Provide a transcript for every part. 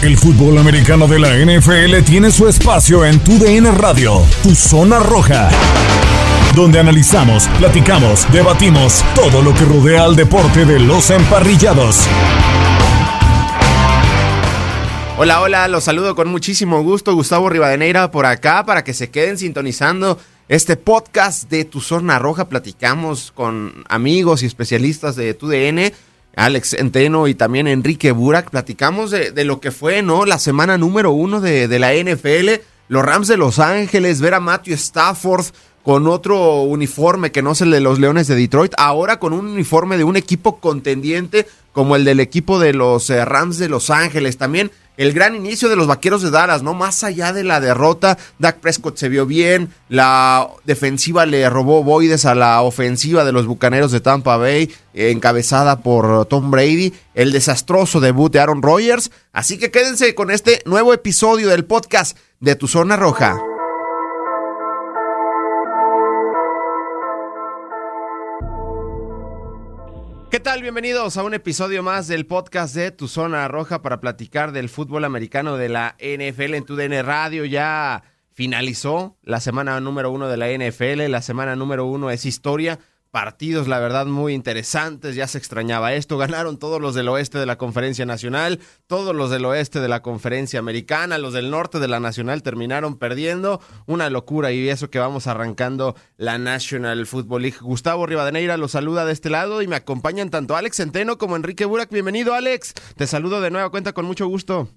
El fútbol americano de la NFL tiene su espacio en Tu DN Radio, Tu Zona Roja, donde analizamos, platicamos, debatimos todo lo que rodea al deporte de los emparrillados. Hola, hola, los saludo con muchísimo gusto. Gustavo Rivadeneira por acá para que se queden sintonizando este podcast de Tu Zona Roja. Platicamos con amigos y especialistas de TUDN, Alex Enteno y también Enrique Burak. Platicamos de, lo que fue, ¿no? La semana número uno de, de la NFL. Los Rams de Los Ángeles, ver a Matthew Stafford con otro uniforme que no es el de los Leones de Detroit, ahora con un uniforme de un equipo contendiente como el del equipo de los eh, Rams de Los Ángeles. También el gran inicio de los Vaqueros de Dallas, ¿no? Más allá de la derrota, Dak Prescott se vio bien, la defensiva le robó boides a la ofensiva de los Bucaneros de Tampa Bay, encabezada por Tom Brady, el desastroso debut de Aaron Rodgers. Así que quédense con este nuevo episodio del podcast de Tu Zona Roja. ¿Qué tal? Bienvenidos a un episodio más del podcast de Tu Zona Roja para platicar del fútbol americano de la NFL en tu DN Radio. Ya finalizó la semana número uno de la NFL. La semana número uno es historia partidos, la verdad, muy interesantes. Ya se extrañaba esto. Ganaron todos los del oeste de la Conferencia Nacional, todos los del oeste de la Conferencia Americana, los del norte de la Nacional terminaron perdiendo. Una locura y eso que vamos arrancando la National Football League. Gustavo Rivadeneira los saluda de este lado y me acompañan tanto Alex Centeno como Enrique Burak. Bienvenido, Alex. Te saludo de nueva cuenta con mucho gusto.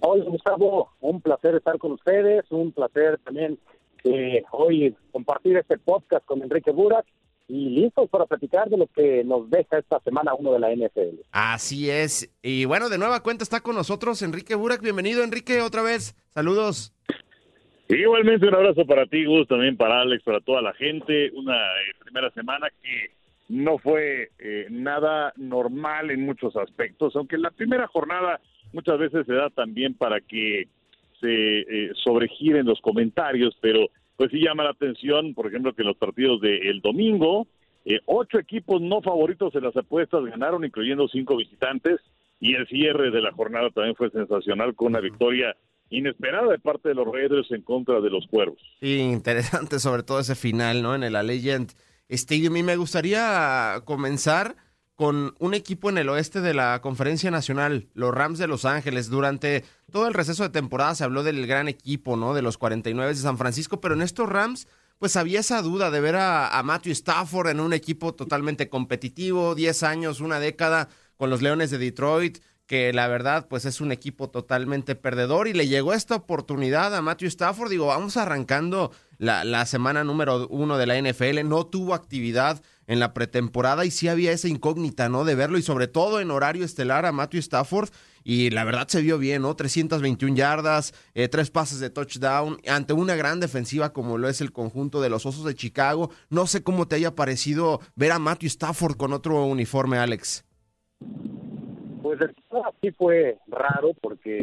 Hola, Gustavo. Un placer estar con ustedes. Un placer también eh, hoy compartir este podcast con Enrique Burak y listos para platicar de lo que nos deja esta semana uno de la NFL. Así es. Y bueno, de nueva cuenta está con nosotros Enrique Burak. Bienvenido, Enrique, otra vez. Saludos. Igualmente un abrazo para ti, Gus, también para Alex, para toda la gente. Una eh, primera semana que no fue eh, nada normal en muchos aspectos, aunque la primera jornada muchas veces se da también para que se eh, sobregiren los comentarios, pero pues sí llama la atención, por ejemplo, que los partidos del domingo, eh, ocho equipos no favoritos en las apuestas ganaron, incluyendo cinco visitantes, y el cierre de la jornada también fue sensacional con una victoria inesperada de parte de los Raiders en contra de los Cuervos. Sí, interesante sobre todo ese final, ¿no? En el Allegiant Stadium. Y me gustaría comenzar con un equipo en el oeste de la Conferencia Nacional, los Rams de Los Ángeles. Durante todo el receso de temporada se habló del gran equipo, ¿no? De los 49 de San Francisco, pero en estos Rams, pues había esa duda de ver a, Matthew Stafford en un equipo totalmente competitivo, 10 años, una década con los Leones de Detroit que la verdad pues es un equipo totalmente perdedor y le llegó esta oportunidad a Matthew Stafford. Digo, vamos arrancando la, la semana número uno de la NFL, no tuvo actividad en la pretemporada y sí había esa incógnita, ¿no? De verlo y sobre todo en horario estelar a Matthew Stafford y la verdad se vio bien, ¿no? 321 yardas, eh, tres pases de touchdown ante una gran defensiva como lo es el conjunto de los Osos de Chicago. No sé cómo te haya parecido ver a Matthew Stafford con otro uniforme, Alex. Pues sí fue raro porque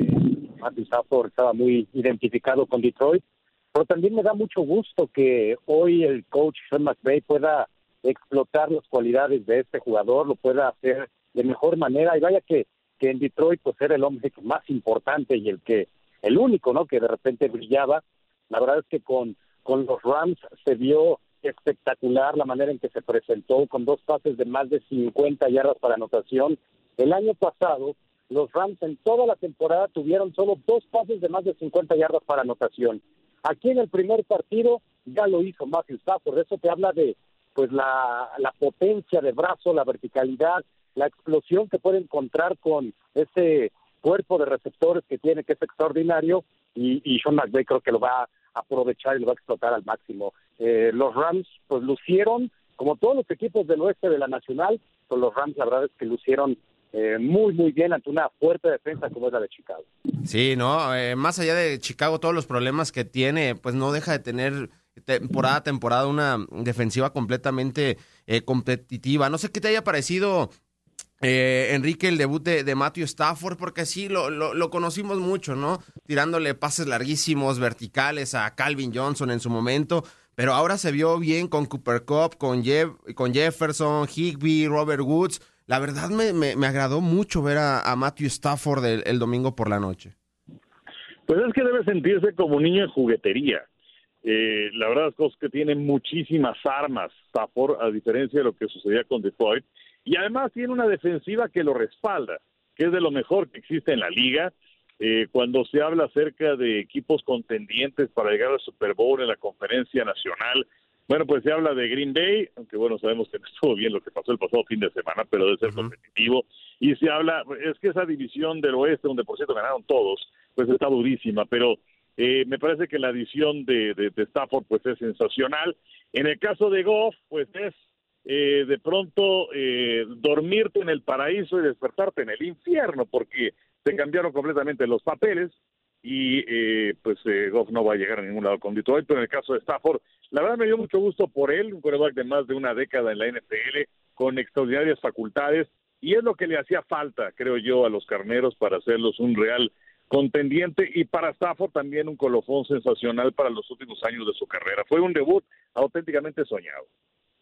Matthew Stafford estaba muy identificado con Detroit, pero también me da mucho gusto que hoy el coach Sean McVay pueda explotar las cualidades de este jugador, lo pueda hacer de mejor manera y vaya que, que en Detroit pues era el hombre más importante y el que el único, ¿no? que de repente brillaba. La verdad es que con con los Rams se vio espectacular la manera en que se presentó con dos pases de más de 50 yardas para anotación. El año pasado los Rams en toda la temporada tuvieron solo dos pases de más de 50 yardas para anotación. Aquí en el primer partido ya lo hizo Matthew Stafford, eso te habla de pues la, la potencia de brazo, la verticalidad, la explosión que puede encontrar con ese cuerpo de receptores que tiene, que es extraordinario, y, y Sean McVay creo que lo va a aprovechar y lo va a explotar al máximo. Eh, los Rams, pues lucieron, como todos los equipos del oeste de la Nacional, pues los Rams la verdad es que lucieron eh, muy, muy bien ante una fuerte defensa como es la de Chicago. Sí, no, eh, más allá de Chicago, todos los problemas que tiene, pues no deja de tener temporada a temporada una defensiva completamente eh, competitiva. No sé qué te haya parecido, Enrique, el debut de, Matthew Stafford, porque sí, lo, lo, conocimos mucho, ¿no? Tirándole pases larguísimos, verticales a Calvin Johnson en su momento. Pero ahora se vio bien con Cooper Cup, con, Jeff, con Jefferson, Higby, Robert Woods. La verdad me, me, agradó mucho ver a, Matthew Stafford el, domingo por la noche. Pues es que debe sentirse como niño en juguetería. Eh, la verdad es que tiene muchísimas armas Stafford, a diferencia de lo que sucedía con Detroit. Y además tiene una defensiva que lo respalda, que es de lo mejor que existe en la liga. Eh, cuando se habla acerca de equipos contendientes para llegar al Super Bowl en la conferencia nacional, bueno, pues se habla de Green Bay, aunque bueno, sabemos que no estuvo bien lo que pasó el pasado fin de semana, pero debe ser competitivo. Y se habla, es que esa división del oeste, donde por cierto ganaron todos, pues está durísima, pero eh, me parece que la adición de, de, Stafford pues es sensacional. En el caso de Goff, pues es eh, de pronto eh, dormirte en el paraíso y despertarte en el infierno, porque se cambiaron completamente los papeles y eh, pues eh, Goff no va a llegar a ningún lado con Detroit, pero en el caso de Stafford, la verdad me dio mucho gusto por él, un quarterback de más de una década en la NFL, con extraordinarias facultades, y es lo que le hacía falta, creo yo, a los carneros para hacerlos un real contendiente y para Stafford también un colofón sensacional para los últimos años de su carrera. Fue un debut auténticamente soñado.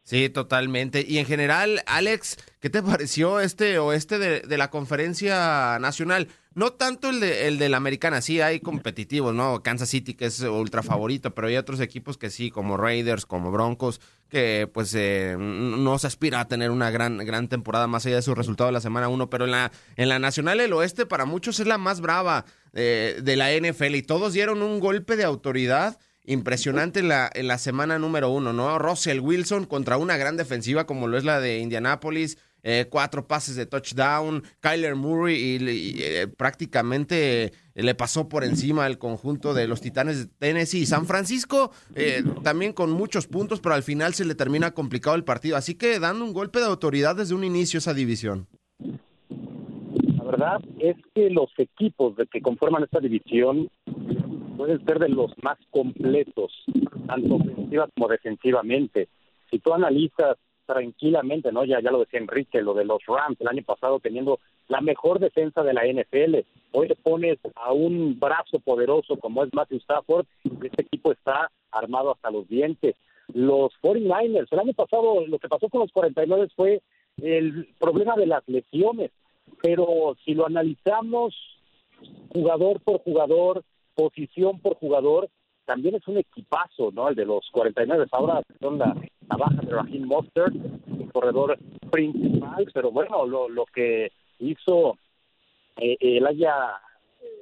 Sí, totalmente. Y en general, Alex, ¿qué te pareció este oeste de, la conferencia nacional? No tanto el de, el de la americana, sí hay competitivos, ¿no? Kansas City, que es ultra favorito, pero hay otros equipos que sí, como Raiders, como Broncos, que pues eh, no se aspira a tener una gran, gran temporada más allá de su resultado de la semana 1, pero en la, en la Nacional el Oeste para muchos es la más brava eh, de la NFL y todos dieron un golpe de autoridad impresionante en la, en la semana número uno, ¿no? Russell Wilson contra una gran defensiva como lo es la de Indianapolis, eh, cuatro pases de touchdown, Kyler Murray y, eh, prácticamente le pasó por encima al conjunto de los Titanes de Tennessee. San Francisco eh, también con muchos puntos, pero al final se le termina complicado el partido. Así que dando un golpe de autoridad desde un inicio esa división. La verdad es que los equipos de que conforman esta división pueden ser de los más completos, tanto ofensiva como defensivamente. Si tú analizas tranquilamente, ¿no? Ya, ya lo decía Enrique, lo de los Rams el año pasado teniendo la mejor defensa de la NFL. Hoy le pones a un brazo poderoso como es Matthew Stafford este equipo está armado hasta los dientes. Los 49ers, el año pasado lo que pasó con los 49 fue el problema de las lesiones, pero si lo analizamos jugador por jugador, posición por jugador, también es un equipazo, ¿no? El de los 49 ahora son la, baja de Raheem Mostert, el corredor principal, pero bueno, lo, lo que hizo eh, el haya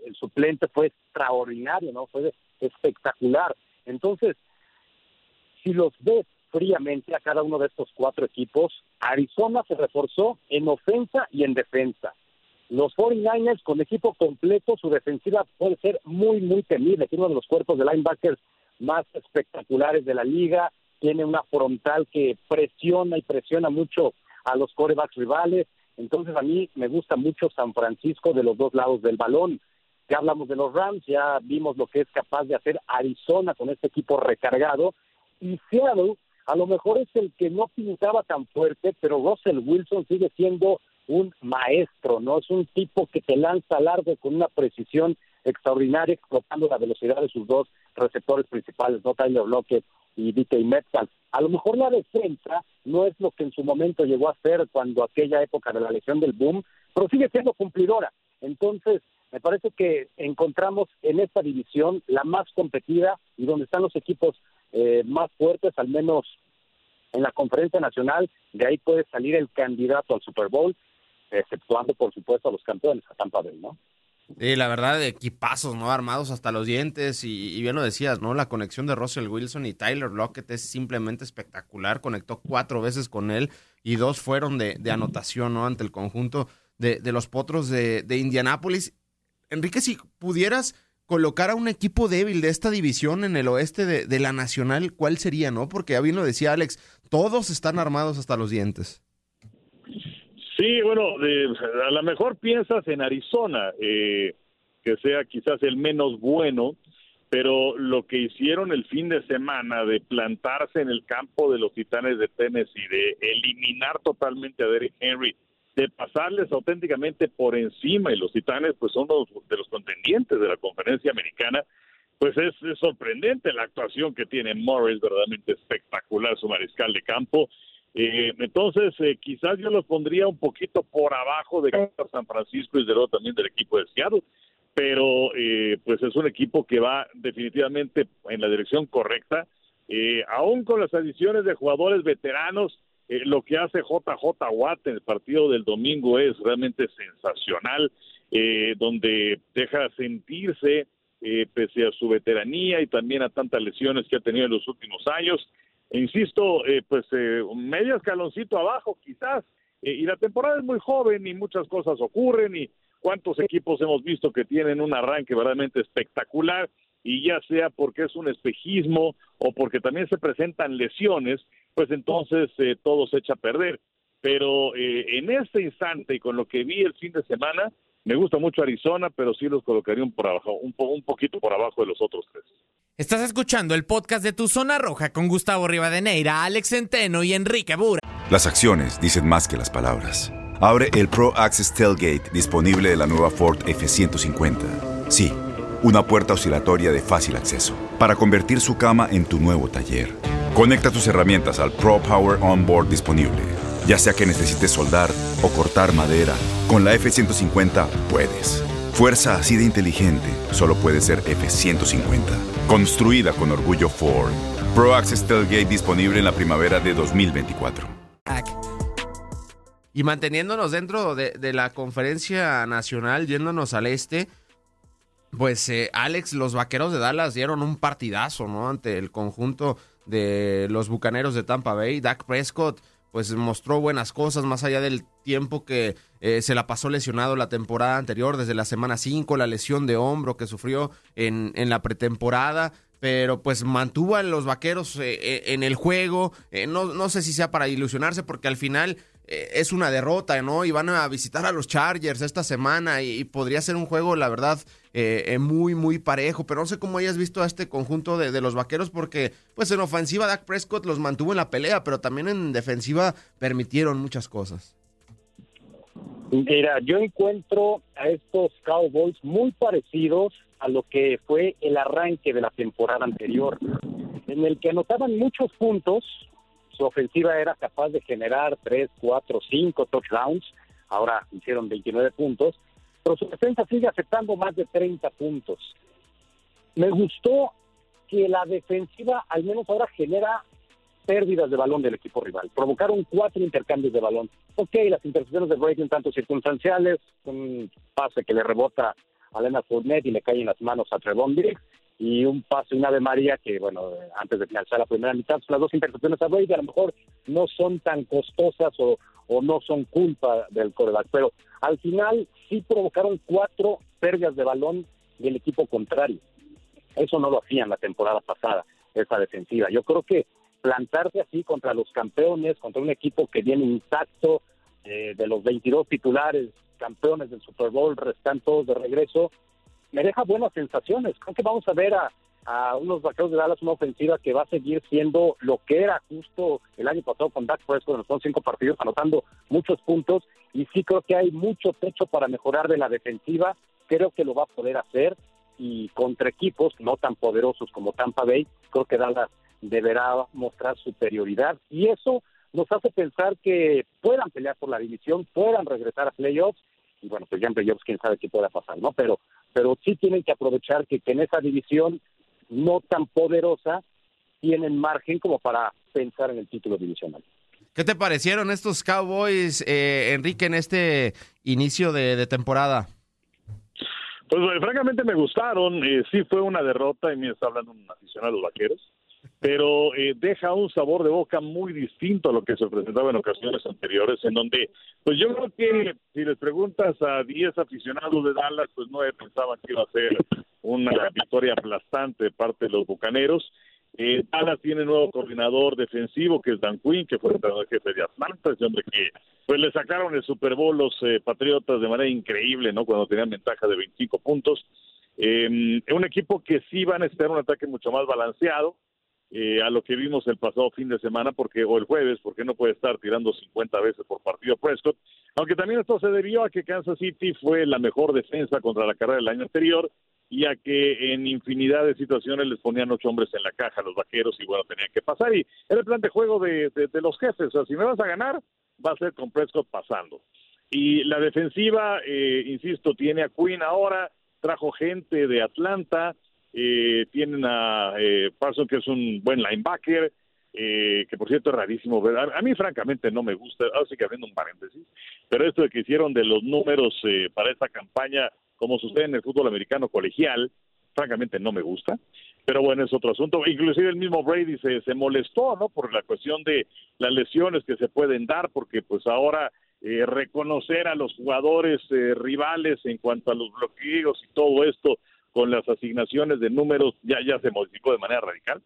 el suplente fue extraordinario, ¿no? Fue espectacular. Entonces, si los ves fríamente a cada uno de estos cuatro equipos, Arizona se reforzó en ofensa y en defensa. Los 49ers con equipo completo, su defensiva puede ser muy, muy temible. Tiene uno de los cuerpos de linebackers más espectaculares de la liga. Tiene una frontal que presiona y presiona mucho a los corebacks rivales. Entonces a mí me gusta mucho San Francisco de los dos lados del balón. Ya hablamos de los Rams, ya vimos lo que es capaz de hacer Arizona con este equipo recargado. Y Seattle a lo mejor es el que no pintaba tan fuerte, pero Russell Wilson sigue siendo un maestro, ¿no? Es un tipo que te lanza largo con una precisión extraordinaria, explotando la velocidad de sus dos receptores principales, ¿no? Tyler Lockett y DK Metcalf. A lo mejor la defensa no es lo que en su momento llegó a ser cuando aquella época de la lesión del boom, pero sigue siendo cumplidora. Entonces, me parece que encontramos en esta división la más competida y donde están los equipos eh, más fuertes, al menos en la conferencia nacional, de ahí puede salir el candidato al Super Bowl exceptuando por supuesto a los campeones, a Tampa Bay, ¿no? Sí, la verdad, equipazos, ¿no? Armados hasta los dientes y, bien lo decías, ¿no? La conexión de Russell Wilson y Tyler Lockett es simplemente espectacular. Conectó cuatro veces con él y dos fueron de, anotación, ¿no? Ante el conjunto de, los potros de, Indianápolis. Enrique, si pudieras colocar a un equipo débil de esta división en el oeste de, de la Nacional, ¿cuál sería, no? Porque ya bien lo decía Alex, todos están armados hasta los dientes. Sí, bueno, a lo mejor piensas en Arizona, eh, que sea quizás el menos bueno, pero lo que hicieron el fin de semana de plantarse en el campo de los Titanes de Tennessee, de eliminar totalmente a Derrick Henry, de pasarles auténticamente por encima y los Titanes pues son los, de los contendientes de la conferencia americana, pues es, sorprendente la actuación que tiene Morris, verdaderamente espectacular su mariscal de campo. Eh, entonces, eh, quizás yo los pondría un poquito por abajo de San Francisco y de luego también del equipo de Seattle pero eh, pues es un equipo que va definitivamente en la dirección correcta. Eh, aún con las adiciones de jugadores veteranos, eh, lo que hace JJ Watt en el partido del domingo es realmente sensacional, donde deja sentirse, pese a su veteranía y también a tantas lesiones que ha tenido en los últimos años, insisto, pues medio escaloncito abajo quizás, y la temporada es muy joven y muchas cosas ocurren y cuántos equipos hemos visto que tienen un arranque verdaderamente espectacular y ya sea porque es un espejismo o porque también se presentan lesiones, pues entonces eh, todo se echa a perder. Pero eh, en este instante y con lo que vi el fin de semana, me gusta mucho Arizona, pero sí los colocaría por abajo, un, un poquito por abajo de los otros tres. Estás escuchando el podcast de Tu Zona Roja con Gustavo Rivadeneira, Alex Centeno y Enrique Bura. Las acciones dicen más que las palabras. Abre el Pro Access Tailgate disponible de la nueva Ford F-150. Sí, una puerta oscilatoria de fácil acceso para convertir su cama en tu nuevo taller. Conecta tus herramientas al Pro Power Onboard disponible. Ya sea que necesites soldar o cortar madera, con la F-150 puedes. Fuerza así de inteligente solo puede ser F-150. Construida con orgullo Ford. Pro Access Tailgate disponible en la primavera de 2024. Y manteniéndonos dentro de, la conferencia nacional, yéndonos al este, pues eh, Alex, los vaqueros de Dallas dieron un partidazo, ¿no? Ante el conjunto de los bucaneros de Tampa Bay. Dak Prescott, pues mostró buenas cosas, más allá del tiempo que eh, se la pasó lesionado la temporada anterior, desde la semana 5, la lesión de hombro que sufrió en, en la pretemporada pero pues mantuvo a los vaqueros eh, en el juego. no, no sé si sea para ilusionarse, porque al final eh, es una derrota, ¿no? Y van a visitar a los Chargers esta semana y, podría ser un juego, la verdad, eh, eh, muy, muy parejo. Pero no sé cómo hayas visto a este conjunto de, los vaqueros, porque pues en ofensiva Dak Prescott los mantuvo en la pelea, pero también en defensiva permitieron muchas cosas. Mira, yo encuentro a estos Cowboys muy parecidos a lo que fue el arranque de la temporada anterior, en el que anotaban muchos puntos, su ofensiva era capaz de generar 3, 4, 5 touchdowns, ahora hicieron 29 puntos, pero su defensa sigue aceptando más de 30 puntos. Me gustó que la defensiva al menos ahora genera pérdidas de balón del equipo rival. Provocaron cuatro intercambios de balón. Ok, las intercepciones de Brady un tanto circunstanciales, un pase que le rebota a Lena Fournette y le cae en las manos a Trevon Diggs, y un paso y una de María que, bueno, antes de finalizar la primera mitad, las dos intercepciones a Brady a lo mejor no son tan costosas o, o no son culpa del coreback, pero al final sí provocaron cuatro pérdidas de balón del equipo contrario. Eso no lo hacían la temporada pasada, esa defensiva. Yo creo que plantarse así contra los campeones, contra un equipo que viene intacto, eh, de los 22 titulares, campeones del Super Bowl, restan todos de regreso, me deja buenas sensaciones. Creo que vamos a ver a, unos vaqueros de Dallas una ofensiva que va a seguir siendo lo que era justo el año pasado con Dak Prescott los cinco partidos, anotando muchos puntos. Y sí creo que hay mucho techo para mejorar de la defensiva. Creo que lo va a poder hacer. Y contra equipos no tan poderosos como Tampa Bay, creo que Dallas deberá mostrar superioridad. Y eso nos hace pensar que puedan pelear por la división, puedan regresar a playoffs y bueno, pues ya en playoffs quién sabe qué pueda pasar, ¿no? Pero, pero sí tienen que aprovechar que, en esa división no tan poderosa tienen margen como para pensar en el título divisional. ¿Qué te parecieron estos Cowboys, eh, Enrique, en este inicio de, temporada? Pues francamente me gustaron, eh, sí fue una derrota y me está hablando un aficionado de los vaqueros, pero eh, deja un sabor de boca muy distinto a lo que se presentaba en ocasiones anteriores, en donde, pues yo creo que si les preguntas a 10 aficionados de Dallas, pues no pensaban que iba a ser una victoria aplastante de parte de los Bucaneros, Eh, Dallas tiene nuevo coordinador defensivo que es Dan Quinn, que fue el jefe de Atlanta, ese hombre que pues le sacaron el Super Bowl los eh, Patriotas de manera increíble, ¿no? Cuando tenían ventaja de 25 puntos. Eh, un equipo que sí va a necesitar un ataque mucho más balanceado eh, a lo que vimos el pasado fin de semana, porque o el jueves, porque no puede estar tirando 50 veces por partido Prescott. Aunque también esto se debió a que Kansas City fue la mejor defensa contra la carrera del año anterior y a que en infinidad de situaciones les ponían ocho hombres en la caja los vaqueros y bueno, tenían que pasar. Y era el plan de juego de, de, los jefes. O sea, si me vas a ganar, va a ser con Prescott pasando. Y la defensiva, eh, insisto, tiene a Quinn ahora, trajo gente de Atlanta, eh, tienen a eh, Parson, que es un buen linebacker, eh, que por cierto es rarísimo ver. A, mí, francamente, no me gusta, así que haciendo un paréntesis, pero esto de que hicieron de los números eh, para esta campaña, como sucede en el fútbol americano colegial, francamente no me gusta. Pero bueno, es otro asunto. Inclusive el mismo Brady se, se molestó, ¿no? Por la cuestión de las lesiones que se pueden dar, porque pues ahora eh, reconocer a los jugadores eh, rivales en cuanto a los bloqueos y todo esto con las asignaciones de números ya, ya se modificó de manera radical.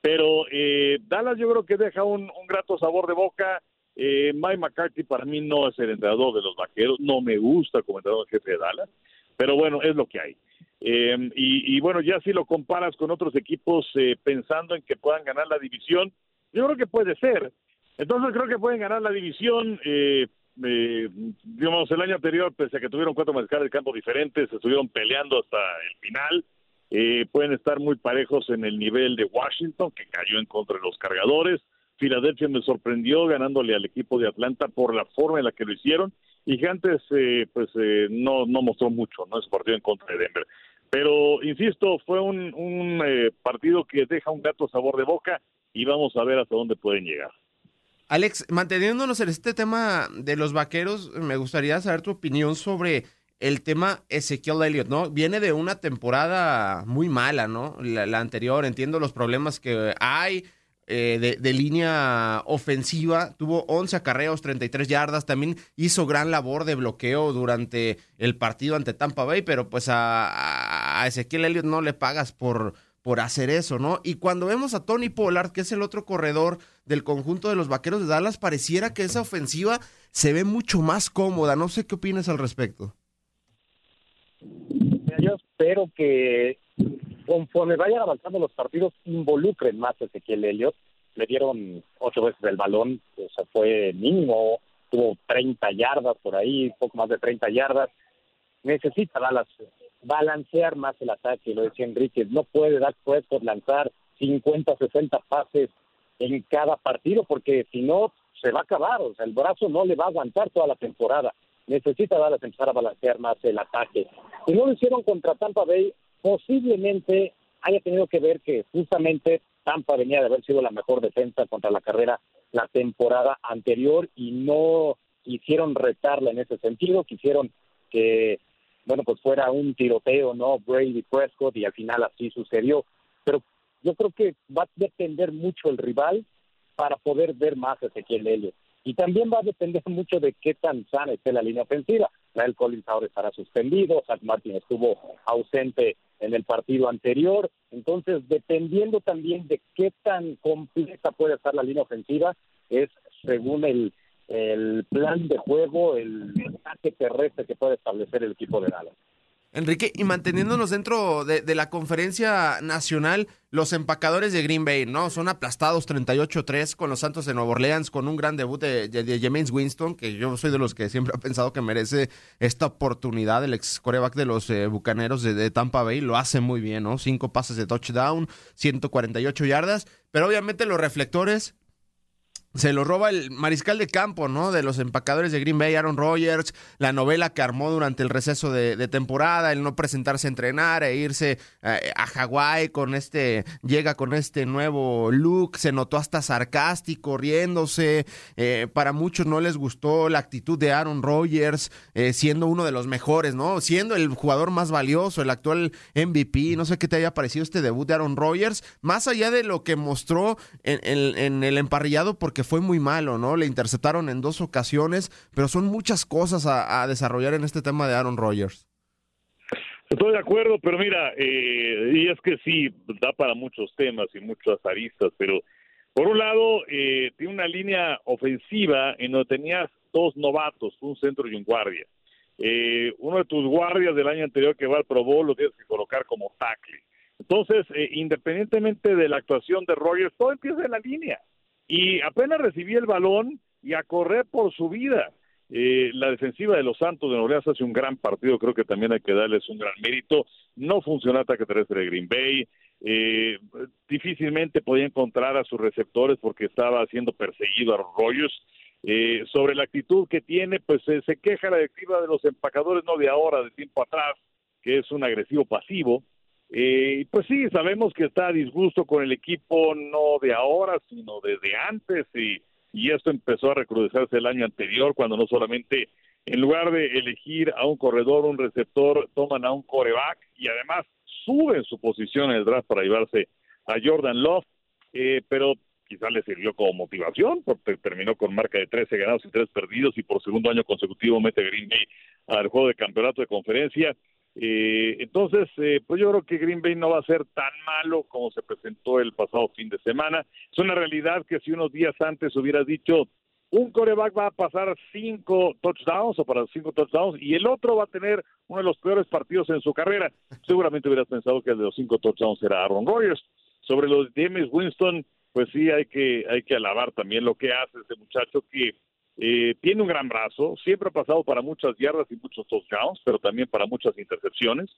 Pero eh, Dallas yo creo que deja un, grato sabor de boca. Eh, Mike McCarthy para mí no es el entrenador de los vaqueros, no me gusta como entrenador jefe de Dallas, pero bueno, es lo que hay. Eh, y, bueno, ya si lo comparas con otros equipos eh, pensando en que puedan ganar la división, yo creo que puede ser. Entonces creo que pueden ganar la división. Eh, eh, digamos, el año anterior, pese a que tuvieron cuatro mariscales de campo diferentes, estuvieron peleando hasta el final. Eh, pueden estar muy parejos en el nivel de Washington, que cayó en contra de los cargadores. Filadelfia me sorprendió ganándole al equipo de Atlanta por la forma en la que lo hicieron. Y Gigantes, eh, pues, eh, no, no mostró mucho, ¿no? Ese partido en contra de Denver. Pero, insisto, fue un, un eh, partido que deja un gato sabor de boca y vamos a ver hasta dónde pueden llegar. Alex, manteniéndonos en este tema de los vaqueros, me gustaría saber tu opinión sobre el tema Ezequiel Elliott, ¿no? Viene de una temporada muy mala, ¿no? La, anterior, entiendo los problemas que hay eh, de, línea ofensiva. Tuvo 11 acarreos, 33 yardas. También hizo gran labor de bloqueo durante el partido ante Tampa Bay, pero pues a, Ezequiel Elliott no le pagas por por hacer eso, ¿no? Y cuando vemos a Tony Pollard, que es el otro corredor del conjunto de los Vaqueros de Dallas, pareciera que esa ofensiva se ve mucho más cómoda. No sé qué opinas al respecto. Yo espero que conforme vayan avanzando los partidos, involucren más a Ezequiel Elliott. Le dieron ocho veces el balón, o sea, fue mínimo, tuvo 30 yardas por ahí, poco más de 30 yardas. Necesita Dallas balancear más el ataque, lo decía Enrique, no puede dar por lanzar 50, 60 pases en cada partido, porque si no, se va a acabar, o sea, el brazo no le va a aguantar toda la temporada. Necesita darles empezar a balancear más el ataque. Si no lo hicieron contra Tampa Bay, posiblemente haya tenido que ver que justamente Tampa venía de haber sido la mejor defensa contra la carrera la temporada anterior y no quisieron retarla en ese sentido, quisieron que bueno, pues fuera un tiroteo, ¿no? Brady Prescott y al final así sucedió. Pero yo creo que va a depender mucho el rival para poder ver más a Ezequiel Elliott. Y también va a depender mucho de qué tan sana esté la línea ofensiva. Rael Collins ahora estará suspendido, Zach Martin estuvo ausente en el partido anterior. Entonces, dependiendo también de qué tan completa puede estar la línea ofensiva, es según el, el plan de juego, el ataque terrestre que puede establecer el equipo de Dallas. Enrique, y manteniéndonos dentro de, la conferencia nacional, los empacadores de Green Bay, ¿no? Son aplastados 38-3 con los Santos de Nueva Orleans, con un gran debut de, James Winston, que yo soy de los que siempre ha pensado que merece esta oportunidad. El ex coreback de los eh, Bucaneros de, de, Tampa Bay lo hace muy bien, ¿no? Cinco pases de touchdown, 148 yardas, pero obviamente los reflectores se lo roba el mariscal de campo, ¿no? De los empacadores de Green Bay, Aaron Rodgers, la novela que armó durante el receso de, temporada, el no presentarse a entrenar e irse eh, a Hawái con este, llega con este nuevo look, se notó hasta sarcástico, riéndose, eh, para muchos no les gustó la actitud de Aaron Rodgers, eh, siendo uno de los mejores, ¿no? Siendo el jugador más valioso, el actual MVP, no sé qué te haya parecido este debut de Aaron Rodgers, más allá de lo que mostró en, en el emparrillado, porque fue muy malo, ¿no? Le interceptaron en dos ocasiones, pero son muchas cosas a, desarrollar en este tema de Aaron Rodgers. Estoy de acuerdo, pero mira, eh, y es que sí, da para muchos temas y muchas aristas, pero por un lado, eh, tiene una línea ofensiva en donde tenías dos novatos, un centro y un guardia. Eh, uno de tus guardias del año anterior que va al Pro Bowl lo tienes que colocar como tackle. Entonces, eh, independientemente de la actuación de Rogers, todo empieza en la línea. Y apenas recibí el balón y a correr por su vida. Eh, la defensiva de los Santos de Nueva hace un gran partido, creo que también hay que darles un gran mérito. No funcionó el ataque terrestre de Green Bay. Eh, difícilmente podía encontrar a sus receptores porque estaba siendo perseguido a Rogers. Eh, sobre la actitud que tiene, pues se queja la directiva de los empacadores, no de ahora, de tiempo atrás, que es un agresivo pasivo. Eh, pues sí, sabemos que está a disgusto con el equipo, no de ahora, sino desde antes, y, y esto empezó a recrudecerse el año anterior, cuando no solamente en lugar de elegir a un corredor, un receptor, toman a un coreback y además suben su posición en el draft para llevarse a Jordan Love, eh, pero quizás le sirvió como motivación, porque terminó con marca de 13 ganados y 3 perdidos y por segundo año consecutivo mete Green Bay al juego de campeonato de conferencia. Eh, entonces, eh, pues yo creo que Green Bay no va a ser tan malo como se presentó el pasado fin de semana. Es una realidad que si unos días antes hubieras dicho un coreback va a pasar cinco touchdowns o para cinco touchdowns y el otro va a tener uno de los peores partidos en su carrera, seguramente hubieras pensado que el de los cinco touchdowns era Aaron Rodgers. Sobre los James Winston, pues sí hay que hay que alabar también lo que hace este muchacho que eh, tiene un gran brazo, siempre ha pasado para muchas yardas y muchos touchdowns, pero también para muchas intercepciones.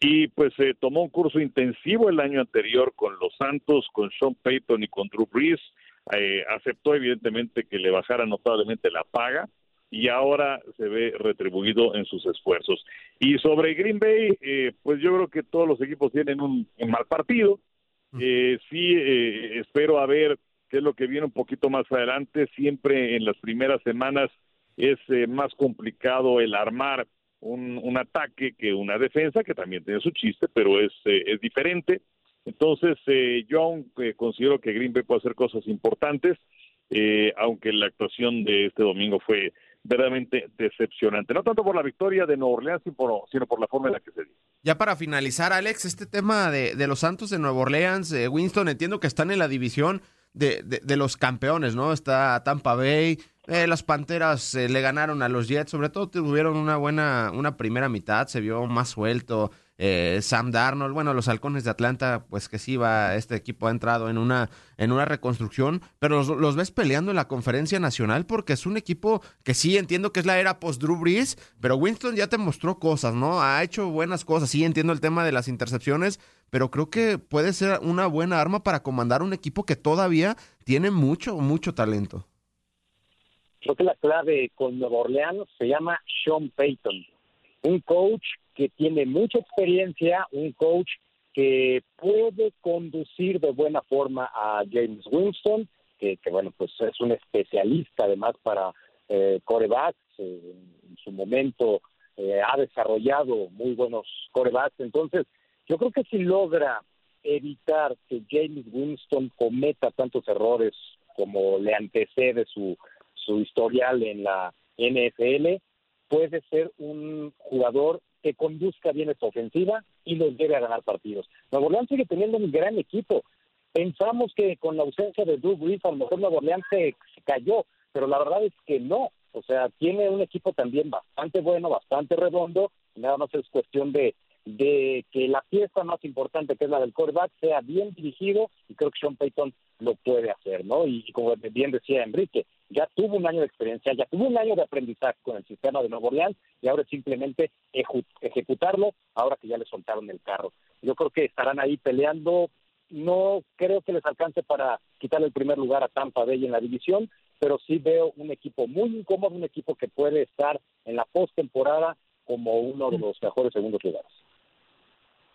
Y pues eh, tomó un curso intensivo el año anterior con los Santos, con Sean Payton y con Drew Brees. Eh, aceptó evidentemente que le bajara notablemente la paga y ahora se ve retribuido en sus esfuerzos. Y sobre Green Bay, eh, pues yo creo que todos los equipos tienen un, mal partido. Eh, sí, espero a ver qué es lo que viene un poquito más adelante. Siempre en las primeras semanas es más complicado el armar un, un, ataque que una defensa, que también tiene su chiste, pero es, es diferente. Entonces, eh, yo aún eh, considero que Green Bay puede hacer cosas importantes, eh, aunque la actuación de este domingo fue verdaderamente decepcionante. No tanto por la victoria de Nueva Orleans, sino por, la forma en la que se dio. Ya para finalizar, Alex, este tema de, de los Santos de Nueva Orleans, Winston, entiendo que están en la división de, de, los campeones, ¿no? Está Tampa Bay, las Panteras le ganaron a los Jets, sobre todo tuvieron una buena, una primera mitad, se vio más suelto. Eh, Sam Darnold, bueno, los halcones de Atlanta, pues que sí va, este equipo ha entrado en una, en una reconstrucción, pero los, ves peleando en la conferencia nacional porque es un equipo que sí entiendo que es la era post Drew Brees, pero Winston ya te mostró cosas, ¿no? Ha hecho buenas cosas, sí entiendo el tema de las intercepciones, pero creo que puede ser una buena arma para comandar un equipo que todavía tiene mucho, mucho talento. Creo que la clave con Nueva Orleans se llama Sean Payton, un coach que tiene mucha experiencia, un coach que puede conducir de buena forma a James Winston, que, bueno, pues es un especialista además para eh, corebacks, eh, en su momento eh, ha desarrollado muy buenos corebacks, entonces yo creo que si logra evitar que James Winston cometa tantos errores como le antecede su, su historial en la NFL, puede ser un jugador que conduzca bien esta ofensiva y los lleve a ganar partidos. Nuevo Orleans sigue teniendo un gran equipo. Pensamos que con la ausencia de Drew Brees a lo mejor Nuevo Orleans se cayó, pero la verdad es que no. O sea, tiene un equipo también bastante bueno, bastante redondo. Nada más es cuestión de de que la pieza más importante, que es la del quarterback, sea bien dirigido y creo que Sean Payton lo puede hacer, ¿no? Y, como bien decía Enrique, ya tuvo un año de experiencia, ya tuvo un año de aprendizaje con el sistema de Nuevo Orleans y ahora es simplemente ejecutarlo ahora que ya le soltaron el carro. Yo creo que estarán ahí peleando, no creo que les alcance para quitar el primer lugar a Tampa Bay en la división, pero sí veo un equipo muy incómodo, un equipo que puede estar en la postemporada como uno de los mejores segundos lugares.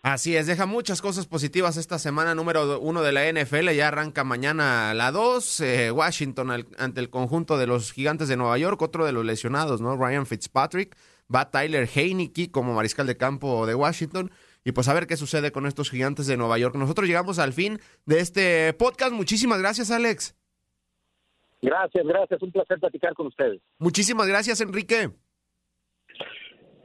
Así es, deja muchas cosas positivas esta semana número uno de la NFL. Ya arranca mañana la dos. Eh, Washington ante el conjunto de los gigantes de Nueva York. Otro de los lesionados, ¿no? Ryan Fitzpatrick. Va Tyler Heineke como mariscal de campo de Washington. Y pues a ver qué sucede con estos gigantes de Nueva York. Nosotros llegamos al fin de este podcast. Muchísimas gracias, Alex. Gracias, gracias. Un placer platicar con ustedes. Muchísimas gracias, Enrique.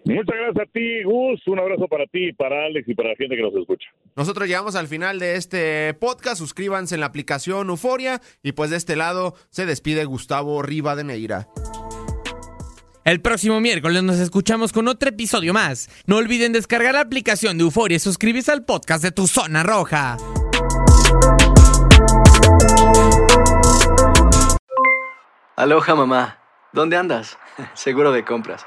Muchas gracias a ti, Gus. Un abrazo para ti, para Alex y para la gente que nos escucha. Nosotros llegamos al final de este podcast. Suscríbanse en la aplicación Euforia. Y pues de este lado se despide Gustavo Rivadeneira. El próximo miércoles nos escuchamos con otro episodio más. No olviden descargar la aplicación de Euforia y suscribirse al podcast de Tu Zona Roja. Aloha mamá, ¿dónde andas? Seguro de compras.